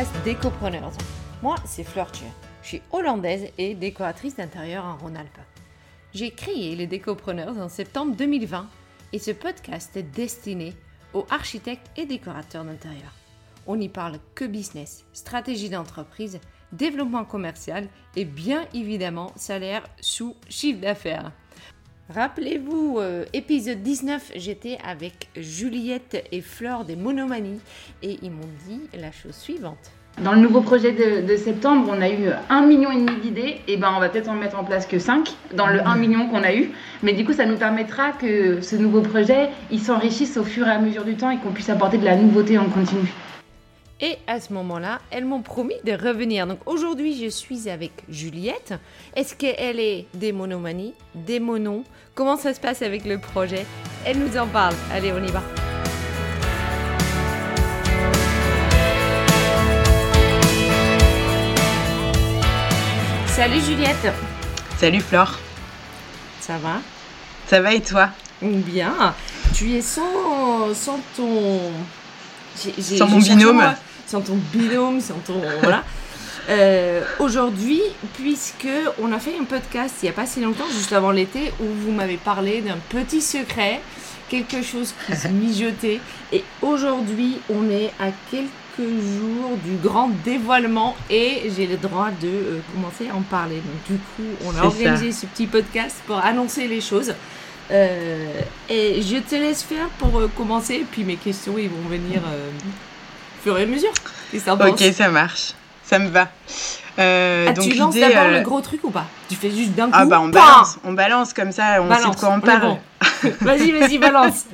podcast Décopreneurs. Moi, c'est Fleur Thieu. Je suis hollandaise et décoratrice d'intérieur en Rhône-Alpes. J'ai créé les Décopreneurs en septembre 2020 et ce podcast est destiné aux architectes et décorateurs d'intérieur. On n'y parle que business, stratégie d'entreprise, développement commercial et bien évidemment salaire sous chiffre d'affaires. Rappelez-vous, euh, épisode 19, j'étais avec Juliette et Flore des Monomanies et ils m'ont dit la chose suivante. Dans le nouveau projet de, septembre, on a eu un million et demi d'idées, et ben on va peut-être en mettre en place que 5 dans le 1 million qu'on a eu. Mais du coup, ça nous permettra que ce nouveau projet, il s'enrichisse au fur et à mesure du temps et qu'on puisse apporter de la nouveauté en continu. Et à ce moment-là, elles m'ont promis de revenir. Donc aujourd'hui, je suis avec Juliette. Est-ce qu'elle est des monomanies, des monos? Comment ça se passe avec le projet? Elle nous en parle. Allez, on y va. Salut Juliette. Salut Flore. Ça va? Ça va et toi? Bien. Tu es sans, sans ton... sans mon binôme sans ton binôme, sans ton. voilà. Euh, aujourd'hui, puisque on a fait un podcast il n'y a pas si longtemps, juste avant l'été, où vous m'avez parlé d'un petit secret, quelque chose qui se mijotait. Et aujourd'hui, on est à quelques jours du grand dévoilement et j'ai le droit de euh, commencer à en parler. Donc du coup, on a organisé ce petit podcast pour annoncer les choses. Euh, et je te laisse faire pour commencer, puis mes questions ils vont venir fur et à mesure. Ok, ça marche. Ça me va. Euh, ah, donc tu lances d'abord le euh, gros truc ou pas? Tu fais juste d'un ah, coup Ah bah on balance, on balance comme ça, on sait de quoi on parle. vas-y, vas-y, balance.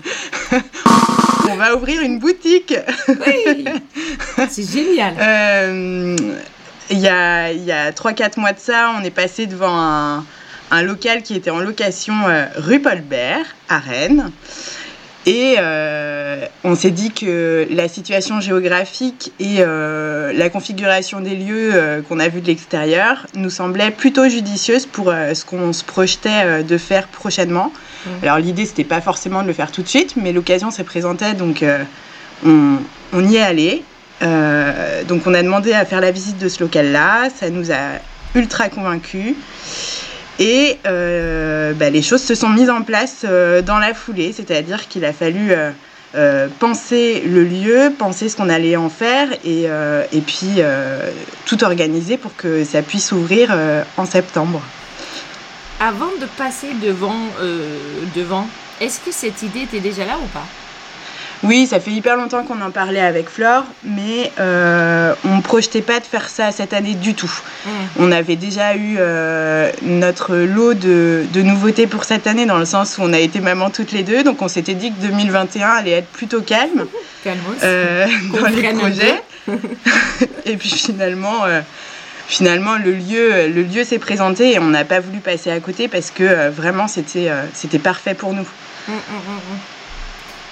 on va ouvrir une boutique. oui, c'est génial. Euh, il y a, y a 3-4 mois de ça, on est passé devant un, un local qui était en location rue Paulbert à Rennes. Et euh, on s'est dit que la situation géographique et euh, la configuration des lieux euh, qu'on a vus de l'extérieur nous semblait plutôt judicieuse pour ce qu'on se projetait de faire prochainement. Mmh. Alors l'idée, c'était pas forcément de le faire tout de suite, mais l'occasion s'est présentée, donc on, on, y est allé. donc on a demandé à faire la visite de ce local-là, ça nous a ultra convaincus. Et euh, bah, les choses se sont mises en place euh, dans la foulée, c'est-à-dire qu'il a fallu euh, penser le lieu, penser ce qu'on allait en faire et, et puis tout organiser pour que ça puisse ouvrir en septembre. Avant de passer devant, devant est-ce que cette idée était déjà là ou pas? Oui, ça fait hyper longtemps qu'on en parlait avec Flore, mais euh, on ne projetait pas de faire ça cette année du tout. On avait déjà eu euh, notre lot de, nouveautés pour cette année, dans le sens où on a été maman toutes les deux, donc on s'était dit que 2021 allait être plutôt calme euh, dans les projets. et puis finalement, finalement le lieu, le lieu s'est présenté et on n'a pas voulu passer à côté parce que vraiment c'était c'était parfait pour nous. Mm, mm,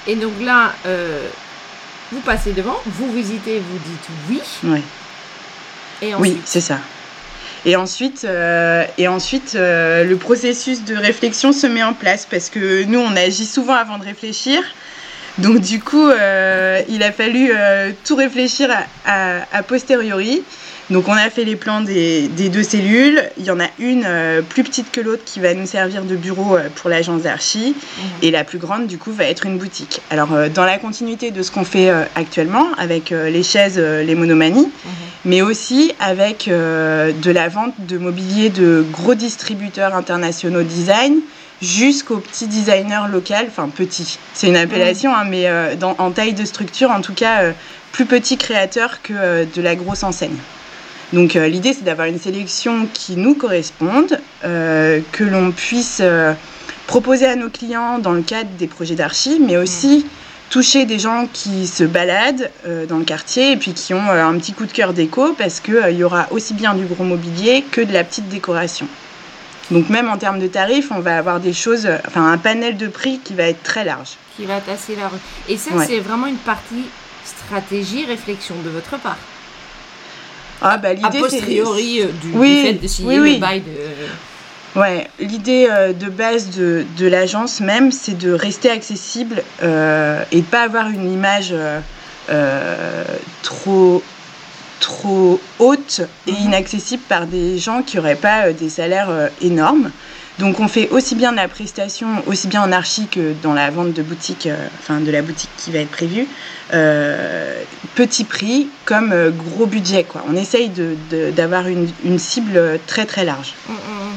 et donc là, euh, vous passez devant, vous visitez, vous dites oui. Oui. Et ensuite... Oui, c'est ça. Et ensuite, euh, et ensuite euh, le processus de réflexion se met en place parce que nous, on agit souvent avant de réfléchir. Donc du coup, il a fallu tout réfléchir à posteriori. Donc on a fait les plans des, deux cellules. Il y en a une euh, plus petite que l'autre qui va nous servir de bureau euh, pour l'agence d'archi. Mhm. Et la plus grande, du coup, va être une boutique. Alors euh, dans la continuité de ce qu'on fait actuellement, avec les chaises, les monomanies, mhm. mais aussi avec de la vente de mobilier de gros distributeurs internationaux design jusqu'au petit designer local, enfin petit, c'est une appellation, mhm. hein, mais en taille de structure, en tout cas plus petit créateur que de la grosse enseigne. Donc euh, l'idée, c'est d'avoir une sélection qui nous corresponde, euh, que l'on puisse euh, proposer à nos clients dans le cadre des projets d'archi, mais aussi toucher des gens qui se baladent dans le quartier et puis qui ont un petit coup de cœur déco parce qu'il y aura aussi bien du gros mobilier que de la petite décoration. Donc même en termes de tarifs, on va avoir des choses, enfin un panel de prix qui va être très large. Qui va être assez large. Et ça, c'est vraiment une partie stratégie, réflexion de votre part. Ah bah l'idée a posteriori euh, du, fait de signer le bail de... Ouais, l'idée euh, de base de, de l'agence même, c'est de rester accessible euh, et pas avoir une image trop trop haute et mhm. inaccessible par des gens qui n'auraient pas des salaires énormes. Donc on fait aussi bien la prestation, aussi bien en archi que dans la vente de boutique, enfin de la boutique qui va être prévue, petit prix comme gros budget. Quoi. On essaye d'avoir une, une, cible très très large. Mm, mm, mm.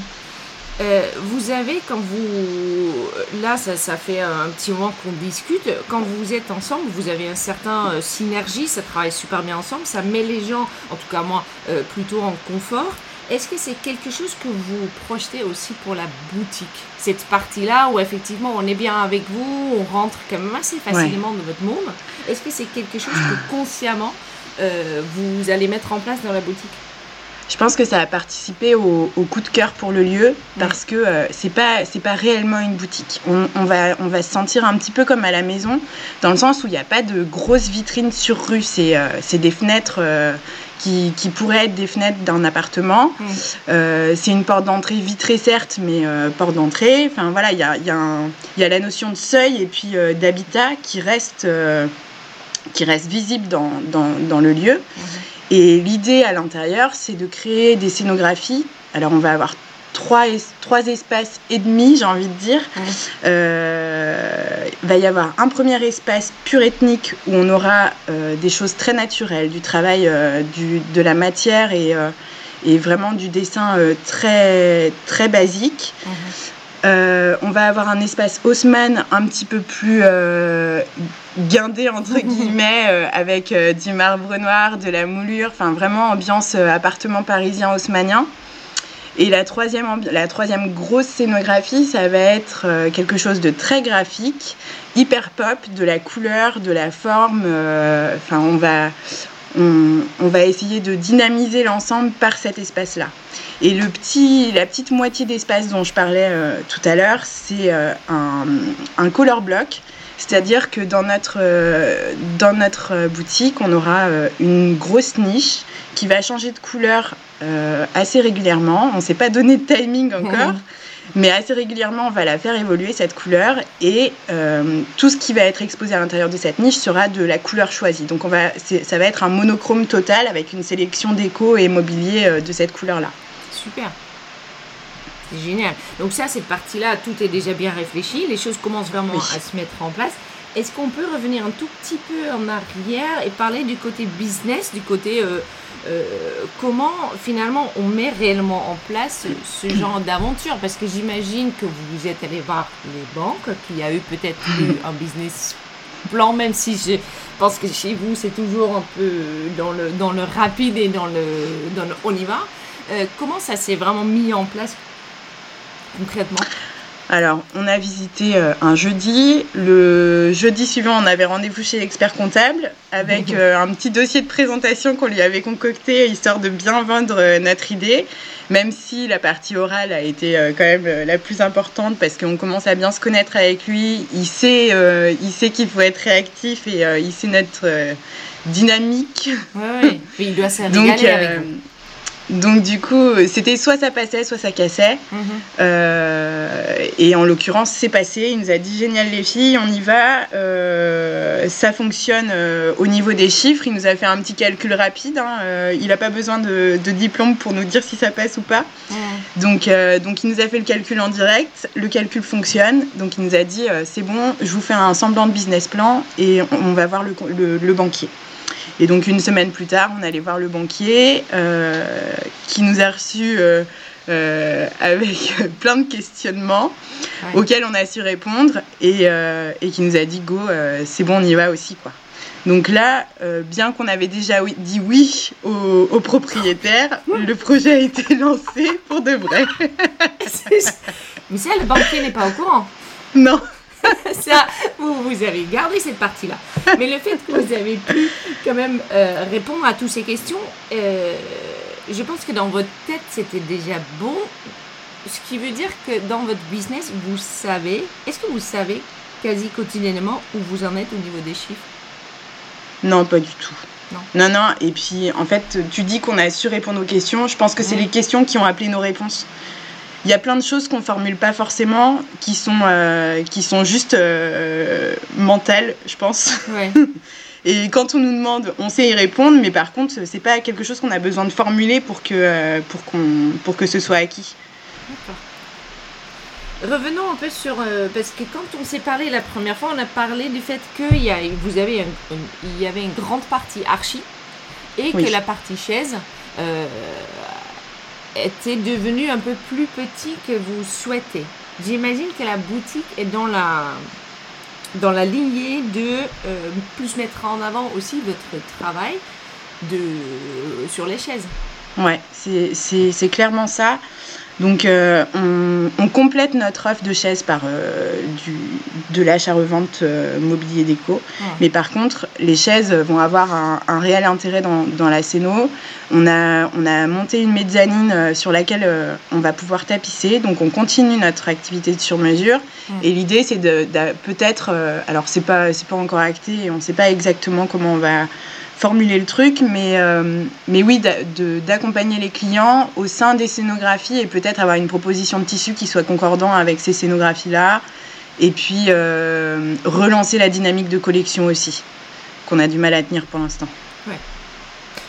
Euh, vous avez, quand vous. Là, ça, ça, fait un petit moment qu'on discute. Quand vous êtes ensemble, vous avez un certain euh, synergie, ça travaille super bien ensemble, ça met les gens, en tout cas moi, euh, plutôt en confort. Est-ce que c'est quelque chose que vous projetez aussi pour la boutique Cette partie-là où effectivement on est bien avec vous, on rentre quand même assez facilement dans votre monde. Est-ce que c'est quelque chose que consciemment vous allez mettre en place dans la boutique? Je pense que ça a participé au, coup de cœur pour le lieu parce que euh, c'est pas c'est pas réellement une boutique. On, va on va se sentir un petit peu comme à la maison dans le sens où il n'y a pas de grosses vitrines sur rue. C'est euh, c'est des fenêtres. Euh, qui, qui, pourraient être des fenêtres d'un appartement. c'est une porte d'entrée vitrée, certes, mais porte d'entrée. Enfin voilà, il y a, y, a y a, la notion de seuil et puis d'habitat qui reste, qui reste visible dans, dans, dans le lieu. Et l'idée à l'intérieur, c'est de créer des scénographies. Alors on va avoir trois, trois espaces et demi, j'ai envie de dire. Il euh, va y avoir un premier espace pur ethnique où on aura euh, des choses très naturelles, du travail euh, du, de la matière et, et vraiment du dessin très, très basique. on va avoir un espace Haussmann un petit peu plus guindé entre guillemets avec du marbre noir, de la moulure, enfin vraiment ambiance appartement parisien haussmannien. Et la troisième, la troisième grosse scénographie, ça va être quelque chose de très graphique, hyper pop, de la couleur, de la forme. Enfin, on va, on, va essayer de dynamiser l'ensemble par cet espace-là. Et le petit, la petite moitié d'espace dont je parlais tout à l'heure, c'est un, un color block c'est-à-dire que dans notre, euh, dans notre boutique, on aura euh, une grosse niche qui va changer de couleur euh, assez régulièrement. On ne s'est pas donné de timing encore, mais assez régulièrement, on va la faire évoluer, cette couleur. Et tout ce qui va être exposé à l'intérieur de cette niche sera de la couleur choisie. Donc on va, ça va être un monochrome total avec une sélection déco et mobilier de cette couleur-là. Super. C'est génial. Donc ça, cette partie-là, tout est déjà bien réfléchi. Les choses commencent vraiment à se mettre en place. Est-ce qu'on peut revenir un tout petit peu en arrière et parler du côté business, du côté euh, euh, comment finalement on met réellement en place ce genre d'aventure? Parce que j'imagine que vous êtes allé voir les banques, qu'il y a eu peut-être un business plan, même si je pense que chez vous c'est toujours un peu dans le, dans le rapide et dans le, dans le on y va. Euh, comment ça s'est vraiment mis en place concrètement alors, on a visité euh, un jeudi. Le jeudi suivant, on avait rendez-vous chez l'expert comptable avec euh, un petit dossier de présentation qu'on lui avait concocté, histoire de bien vendre euh, notre idée, même si la partie orale a été quand même la plus importante parce qu'on commence à bien se connaître avec lui. Il sait, il sait qu'il faut être réactif et il sait notre dynamique. Oui, il doit se régaler avec vous. Donc du coup, c'était soit ça passait, soit ça cassait. Mhm. Euh, et en l'occurrence, c'est passé. Il nous a dit génial les filles, on y va. Euh, ça fonctionne euh, au niveau des chiffres. Il nous a fait un petit calcul rapide. Hein. il n'a pas besoin de, diplôme pour nous dire si ça passe ou pas. Donc, donc il nous a fait le calcul en direct. Le calcul fonctionne. Donc il nous a dit c'est bon, je vous fais un semblant de business plan et on, va voir le banquier. Et donc une semaine plus tard, on allait voir le banquier euh, qui nous a reçus euh, euh, avec plein de questionnements auxquels on a su répondre et, qui nous a dit go, c'est bon, on y va aussi quoi. Donc là, bien qu'on avait déjà dit oui au, au propriétaire, le projet a été lancé pour de vrai. Mais ça, le banquier n'est pas au courant. Non. ça, vous, vous, avez gardé cette partie-là. Mais le fait que vous avez pu quand même euh, répondre à toutes ces questions, euh, je pense que dans votre tête, c'était déjà bon. Ce qui veut dire que dans votre business, vous savez, est-ce que vous savez quasi quotidiennement où vous en êtes au niveau des chiffres? Non, pas du tout. Non. non, non. Et puis, en fait, tu dis qu'on a su répondre aux questions. Je pense que c'est les questions qui ont appelé nos réponses il y a plein de choses qu'on formule pas forcément, qui sont, euh, qui sont juste euh, mentales, je pense. Et quand on nous demande, on sait y répondre, mais par contre, c'est pas quelque chose qu'on a besoin de formuler pour que, pour qu'on, pour que ce soit acquis. D'accord. Revenons un peu sur. Euh, parce que quand on s'est parlé la première fois, on a parlé du fait que y a, vous avez il y avait une grande partie archi et que la partie chaise euh, était devenue un peu plus petit que vous souhaitez. J'imagine que la boutique est dans la, dans la lignée de euh, plus mettre en avant aussi votre travail de, sur les chaises. Ouais, c'est clairement ça. Donc, euh, on, complète notre offre de chaises par euh, du, de l'achat-revente euh, mobilier déco. Mais par contre, les chaises vont avoir un, réel intérêt dans, dans, la Céno. On a, on a monté une mezzanine sur laquelle on va pouvoir tapisser. Donc, on continue notre activité de sur-mesure. Et l'idée, c'est de, de peut-être, alors c'est pas, pas encore acté on ne sait pas exactement comment on va formuler le truc, mais, euh, mais oui, d'accompagner les clients au sein des scénographies et peut-être avoir une proposition de tissu qui soit concordant avec ces scénographies-là. Et puis euh, relancer la dynamique de collection aussi, qu'on a du mal à tenir pour l'instant. Ouais.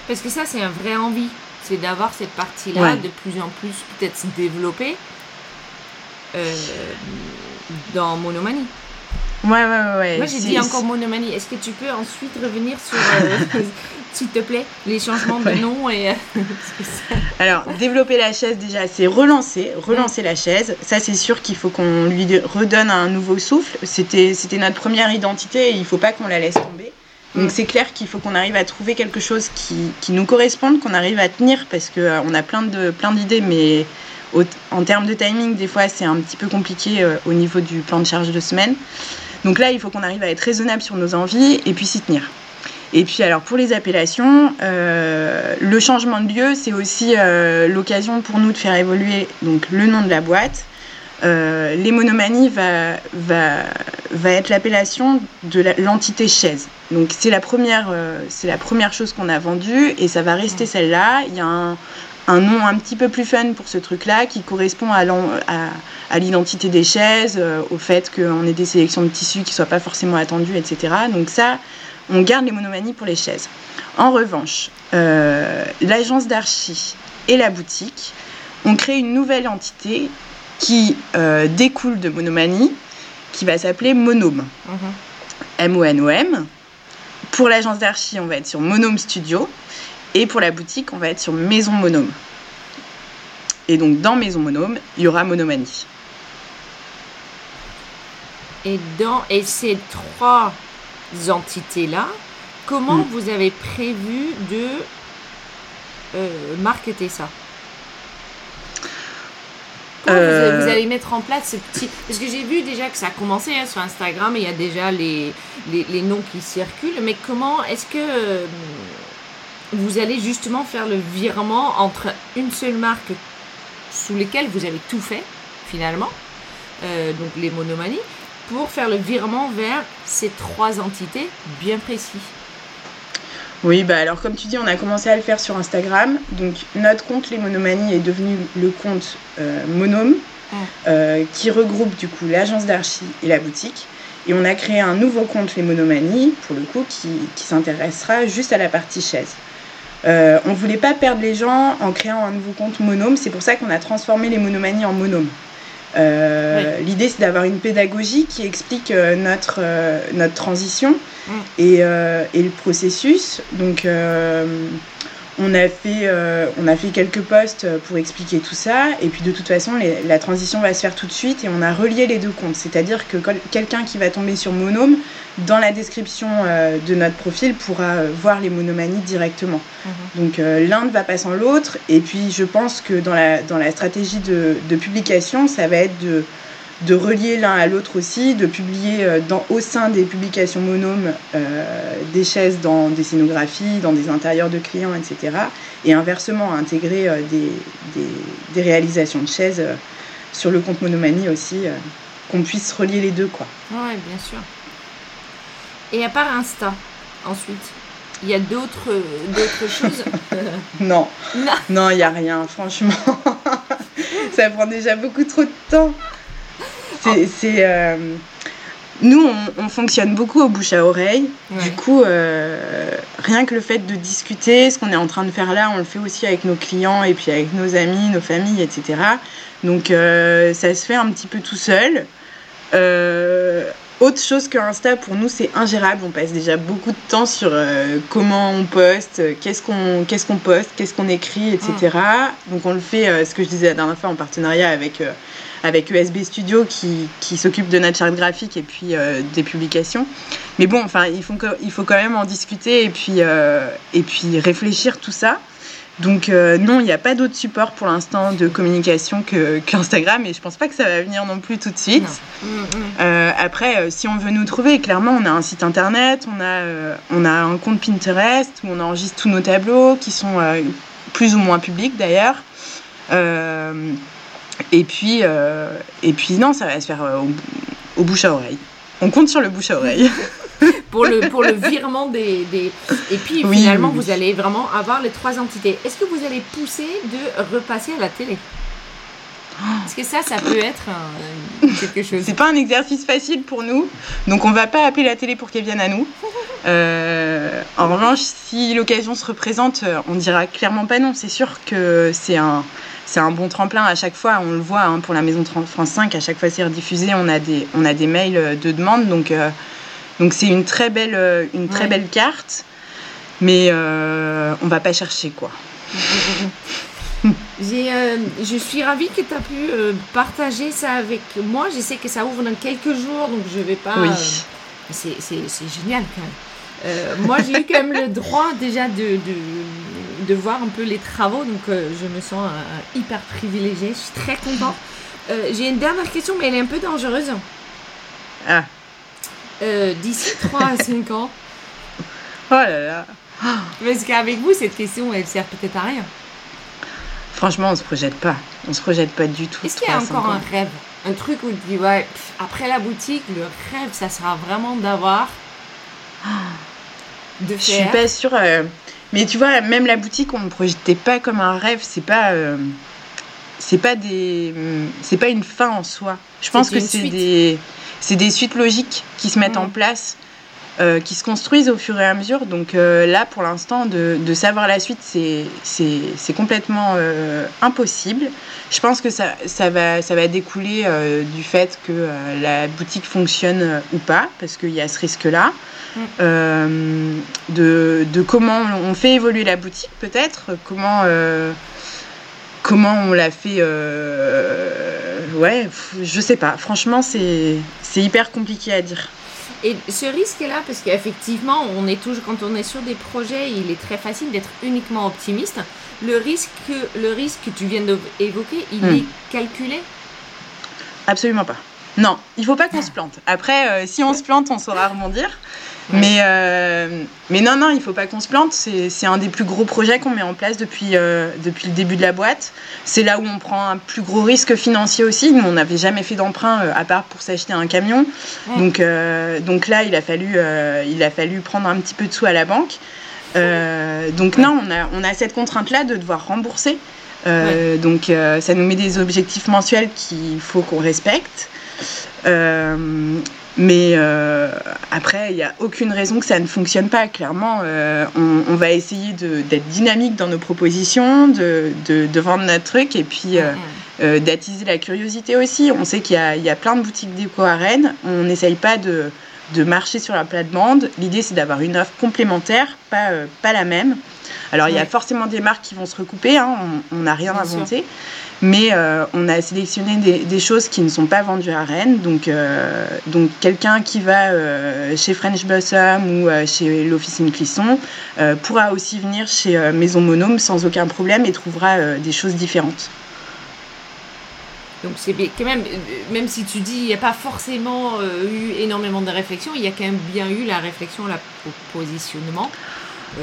Parce que ça, c'est un vrai envie. C'est d'avoir cette partie-là de plus en plus peut-être se développer euh, dans Monomanie. Ouais, ouais, ouais. Moi, j'ai dit encore monomanie. Est-ce que tu peux ensuite revenir sur, euh, s'il te plaît, les changements de nom et. Euh, Alors, développer la chaise, déjà, c'est relancer, relancer la chaise. Ça, c'est sûr qu'il faut qu'on lui redonne un nouveau souffle. C'était, notre première identité et il ne faut pas qu'on la laisse tomber. Donc, c'est clair qu'il faut qu'on arrive à trouver quelque chose qui, qui nous corresponde, qu'on arrive à tenir parce qu'on euh, on a plein, de, plein d'idées, mais. en termes de timing, des fois, c'est un petit peu compliqué au niveau du plan de charge de semaine. Donc là, il faut qu'on arrive à être raisonnable sur nos envies et puis s'y tenir. Et puis alors pour les appellations, euh, le changement de lieu, c'est aussi euh, l'occasion pour nous de faire évoluer donc, le nom de la boîte. Euh, les monomanies va, va, va être l'appellation de l'entité chaise. Donc c'est la, première, c'est la première chose qu'on a vendue et ça va rester celle-là. Il y a un, un nom un petit peu plus fun pour ce truc-là qui correspond à, à, l'identité des chaises, euh, au fait qu'on ait des sélections de tissus qui ne soient pas forcément attendues, etc. Donc ça, on garde les monomanies pour les chaises. En revanche, euh, l'agence d'archi et la boutique ont créé une nouvelle entité qui euh, découle de monomanie, qui va s'appeler Monome. M-O-N-O-M. Pour l'agence d'archi, on va être sur Monome Studio. Et pour la boutique, on va être sur Maison Monome. Et donc dans Maison Monome, il y aura Monomanie. Et, dans, et ces trois entités-là, comment hmm. vous avez prévu de euh, marketer ça? Vous, euh. allez mettre en place ce petit... Parce que j'ai vu déjà que ça a commencé hein, sur Instagram, et il y a déjà les, les, les, noms qui circulent, mais comment est-ce que... Vous allez justement faire le virement entre une seule marque sous lesquelles vous avez tout fait, finalement, euh, donc les monomanies, pour faire le virement vers ces trois entités bien précis. Oui, bah alors comme tu dis, on a commencé à le faire sur Instagram. Donc notre compte Les Monomanies est devenu le compte euh, Monome, ah. euh, qui regroupe du coup l'agence d'archi et la boutique. Et on a créé un nouveau compte Les Monomanies, pour le coup, qui, qui s'intéressera juste à la partie chaise. Euh, on ne voulait pas perdre les gens en créant un nouveau compte monome. C'est pour ça qu'on a transformé les monomanies en monome. Euh, l'idée, c'est d'avoir une pédagogie qui explique euh, notre, notre transition mm. et, et, le processus. Donc, on a fait, euh, on a fait quelques posts pour expliquer tout ça. Et puis de toute façon, la transition va se faire tout de suite et on a relié les deux comptes. C'est-à-dire que quelqu'un qui va tomber sur Monome, dans la description euh, de notre profil, pourra euh, voir les monomanies directement. Mhm. Donc l'un ne va pas sans l'autre. Et puis je pense que dans la, dans la stratégie de, de publication, ça va être de de relier l'un à l'autre aussi, de publier euh, dans, au sein des publications monomes euh, des chaises dans des scénographies, dans des intérieurs de clients, etc. Et inversement, intégrer euh, des, des, réalisations de chaises sur le compte Monomanie aussi, qu'on puisse relier les deux. Quoi. Oui, bien sûr. Et à part Insta, ensuite il y a d'autres, d'autres choses? Non. Non, il n'y a rien, franchement. Ça prend déjà beaucoup trop de temps. C'est. Euh, nous, on, fonctionne beaucoup au bouche à oreille. Du coup, rien que le fait de discuter, ce qu'on est en train de faire là, on le fait aussi avec nos clients et puis avec nos amis, nos familles, etc. Donc, ça se fait un petit peu tout seul. Autre chose que Insta, pour nous, c'est ingérable. On passe déjà beaucoup de temps sur euh, comment on poste, qu'est-ce qu'on qu'est-ce qu'on poste, qu'est-ce qu'on écrit, etc. Mm. Donc on le fait, euh, ce que je disais la dernière fois, en partenariat avec, euh, avec ESB Studio qui, qui s'occupe de notre charte graphique et puis des publications. Mais bon, enfin, il faut, il faut quand même en discuter et puis, et puis réfléchir tout ça. Donc euh, non, il n'y a pas d'autre support pour l'instant de communication que qu'Instagram et je pense pas que ça va venir non plus tout de suite. Mm, mm. Euh, après, euh, si on veut nous trouver, clairement, on a un site internet, on a, on a un compte Pinterest où on enregistre tous nos tableaux qui sont plus ou moins publics d'ailleurs. Et puis, et puis non, ça va se faire au bouche à oreille. On compte sur le bouche à oreille. pour, le, pour le virement des. Et puis finalement, vous allez vraiment avoir les trois entités. Est-ce que vous allez pousser de repasser à la télé? Est-ce que ça, ça peut être quelque chose? C'est pas un exercice facile pour nous, donc on va pas appeler la télé pour qu'elle vienne à nous. Euh, en revanche, si l'occasion se représente, on dira clairement pas non. C'est sûr que c'est un, c'est un bon tremplin à chaque fois. On le voit hein, pour la Maison France 5, à chaque fois c'est rediffusé, on a des, on a des mails de demande, donc euh, donc c'est une très belle, euh, une très belle carte, mais euh, on va pas chercher quoi. Euh, je suis ravie que tu as pu partager ça avec moi. Je sais que ça ouvre dans quelques jours, donc je vais pas. Oui. c'est génial quand même. moi, j'ai eu quand même le droit déjà de, de, de, voir un peu les travaux, donc je me sens hyper privilégiée. Je suis très contente. j'ai une dernière question, mais elle est un peu dangereuse. Ah. Euh, d'ici 3 à 5 ans Oh là là Parce qu'avec vous, cette question, elle sert peut-être à rien. Franchement, on se projette pas. On se projette pas du tout. Est-ce qu'il y a encore un rêve? Un truc où tu dis, ouais, après la boutique, le rêve, ça sera vraiment d'avoir. De faire. Je suis pas sûre. Euh, mais tu vois, même la boutique, on ne projetait pas comme un rêve. C'est pas. Euh, c'est pas des. C'est pas une fin en soi. Je pense que c'est des c'est des suites logiques qui se mettent en place, euh, qui se construisent au fur et à mesure. Donc euh, là, pour l'instant, de, savoir la suite, c'est complètement impossible. Je pense que ça, ça, va, ça va découler du fait que la boutique fonctionne ou pas, parce qu'il y a ce risque-là. De, de, comment on fait évoluer la boutique, peut-être, comment comment on l'a fait euh, ouais je sais pas. Franchement c'est hyper compliqué à dire. Et ce risque là parce qu'effectivement on est toujours quand on est sur des projets il est très facile d'être uniquement optimiste. Le risque le risque que tu viens d'évoquer il hmm. est calculé? Absolument pas non il faut pas qu'on se plante après euh, si on se plante on saura rebondir mais, euh, mais non, non, il faut pas qu'on se plante. C'est un des plus gros projets qu'on met en place depuis, euh, depuis le début de la boîte. C'est là où on prend un plus gros risque financier aussi. Nous, on n'avait jamais fait d'emprunt à part pour s'acheter un camion. Donc, donc là, il a, fallu, il a fallu prendre un petit peu de sous à la banque. donc non, on a, on a cette contrainte-là de devoir rembourser. Donc ça nous met des objectifs mensuels qu'il faut qu'on respecte. Mais euh, après, il n'y a aucune raison que ça ne fonctionne pas. Clairement, euh, on, va essayer d'être dynamique dans nos propositions, de, de, vendre notre truc et puis euh, d'attiser la curiosité aussi. On sait qu'il y, y, a plein de boutiques déco à Rennes. On n'essaye pas de, de, marcher sur la plate-bande. L'idée, c'est d'avoir une offre complémentaire, pas, pas la même. Alors, il y a forcément des marques qui vont se recouper, hein. on n'a rien inventé. Mais euh, on a sélectionné des, choses qui ne sont pas vendues à Rennes. Donc, euh, donc quelqu'un qui va euh, chez French Blossom ou chez l'Officine Clisson pourra aussi venir chez Maison Monome sans aucun problème et trouvera des choses différentes. Donc c'est quand même, même si tu dis il n'y a pas forcément eu énormément de réflexion, il y a quand même bien eu la réflexion, la positionnement.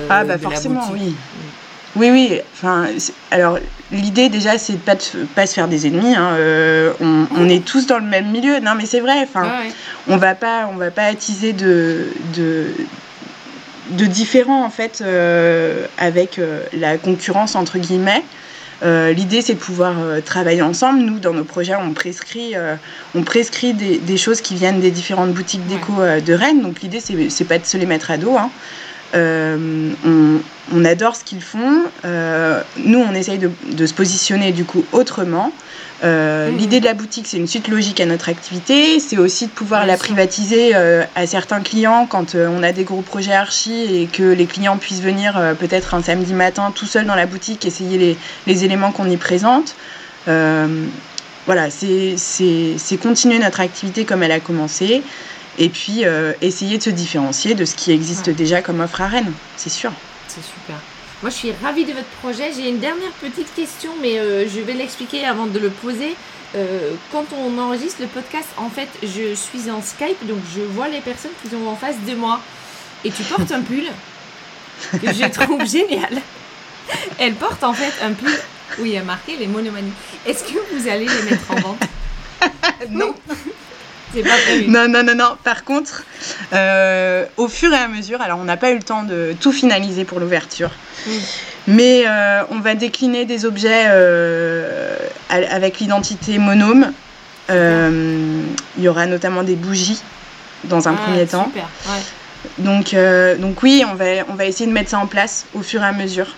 ah bah forcément, oui. Mm. Oui, oui. Enfin, alors l'idée déjà, c'est de pas pas se faire des ennemis. Hein. Euh, on, est tous dans le même milieu. Non, mais c'est vrai. Enfin, on va pas, on va pas attiser de de, de différents en fait euh, avec euh, la concurrence entre guillemets. L'idée, c'est de pouvoir travailler ensemble. Nous, dans nos projets, on prescrit, on prescrit des, choses qui viennent des différentes boutiques déco de Rennes. Donc l'idée, c'est pas de se les mettre à dos. Hein. On, on, adore ce qu'ils font. nous, on essaye de, de, se positionner du coup autrement. Euh, mmh. L'idée de la boutique, c'est une suite logique à notre activité. C'est aussi de pouvoir la privatiser euh, à certains clients quand euh, on a des gros projets archi et que les clients puissent venir peut-être un samedi matin tout seul dans la boutique, essayer les, les éléments qu'on y présente. voilà, c'est continuer notre activité comme elle a commencé et puis essayer de se différencier de ce qui existe déjà comme offre à Rennes, c'est sûr. C'est super. Moi, je suis ravie de votre projet. J'ai une dernière petite question, mais euh, je vais l'expliquer avant de le poser. Euh, quand on enregistre le podcast, en fait, je suis en Skype, donc je vois les personnes qui sont en face de moi. Et tu portes un pull que je trouve génial. Elle porte en fait un pull où il y a marqué les monomanies. Est-ce que vous allez les mettre en vente? Non. Non, non, non, non. Par contre, euh, au fur et à mesure, alors on n'a pas eu le temps de tout finaliser pour l'ouverture, mais euh, on va décliner des objets euh, avec l'identité monome. Il y aura notamment des bougies dans un ah, premier temps. Donc oui, on va, on va essayer de mettre ça en place au fur et à mesure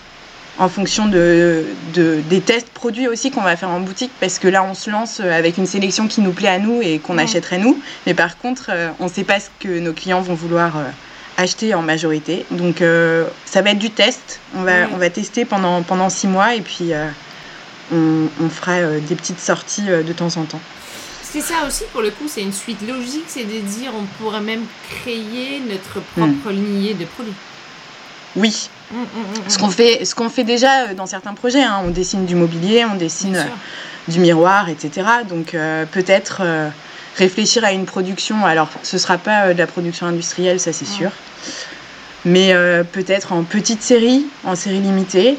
en fonction de, des tests produits aussi qu'on va faire en boutique parce que là on se lance avec une sélection qui nous plaît à nous et qu'on achèterait nous. Mais par contre euh, on ne sait pas ce que nos clients vont vouloir euh, acheter en majorité. Donc euh, ça va être du test. On va, on va tester pendant, pendant six mois et puis on, on, fera des petites sorties de temps en temps. C'est ça aussi pour le coup c'est une suite logique. C'est de dire on pourrait même créer notre propre hmm. lignée de produits oui. Mm, mm, mm, ce qu'on fait, ce qu'on fait déjà euh, dans certains projets. Hein. On dessine du mobilier, on dessine euh, du miroir, etc. Donc euh, peut-être réfléchir à une production. Alors ce sera pas de la production industrielle, ça c'est sûr. Mais peut-être en petite série, en série limitée,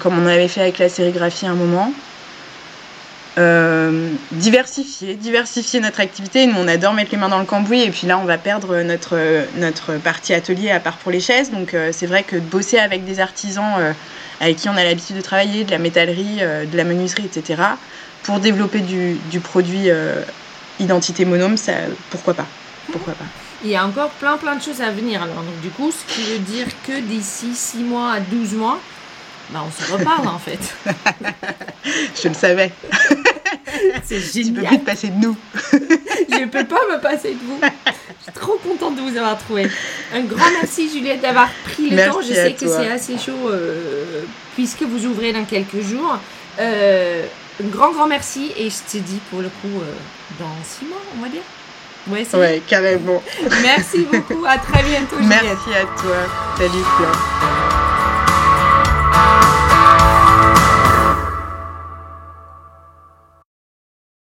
comme on avait fait avec la sérigraphie à un moment. Euh, diversifier, diversifier notre activité. Nous, on adore mettre les mains dans le cambouis et puis là, on va perdre notre, notre partie atelier à part pour les chaises. Donc, euh, c'est vrai que de bosser avec des artisans euh, avec qui on a l'habitude de travailler, de la métallerie, de la menuiserie, etc., pour développer du, du produit identité monome, ça, pourquoi pas? Pourquoi pas? Il y a encore plein plein de choses à venir. Alors, donc, du coup, ce qui veut dire que d'ici 6 mois à 12 mois, bah, on se reparle en fait. Je le savais. C'est génial. Tu peux plus te passer de nous. Je peux pas me passer de vous. Je suis trop contente de vous avoir trouvé. Un grand merci Juliette d'avoir pris le temps. Je sais que c'est assez chaud euh, puisque vous ouvrez dans quelques jours. Euh, un grand grand merci et je te dis pour le coup euh, dans six mois on va dire. Ouais, ouais carrément. Merci beaucoup. À très bientôt Juliette. Merci à toi. Salut.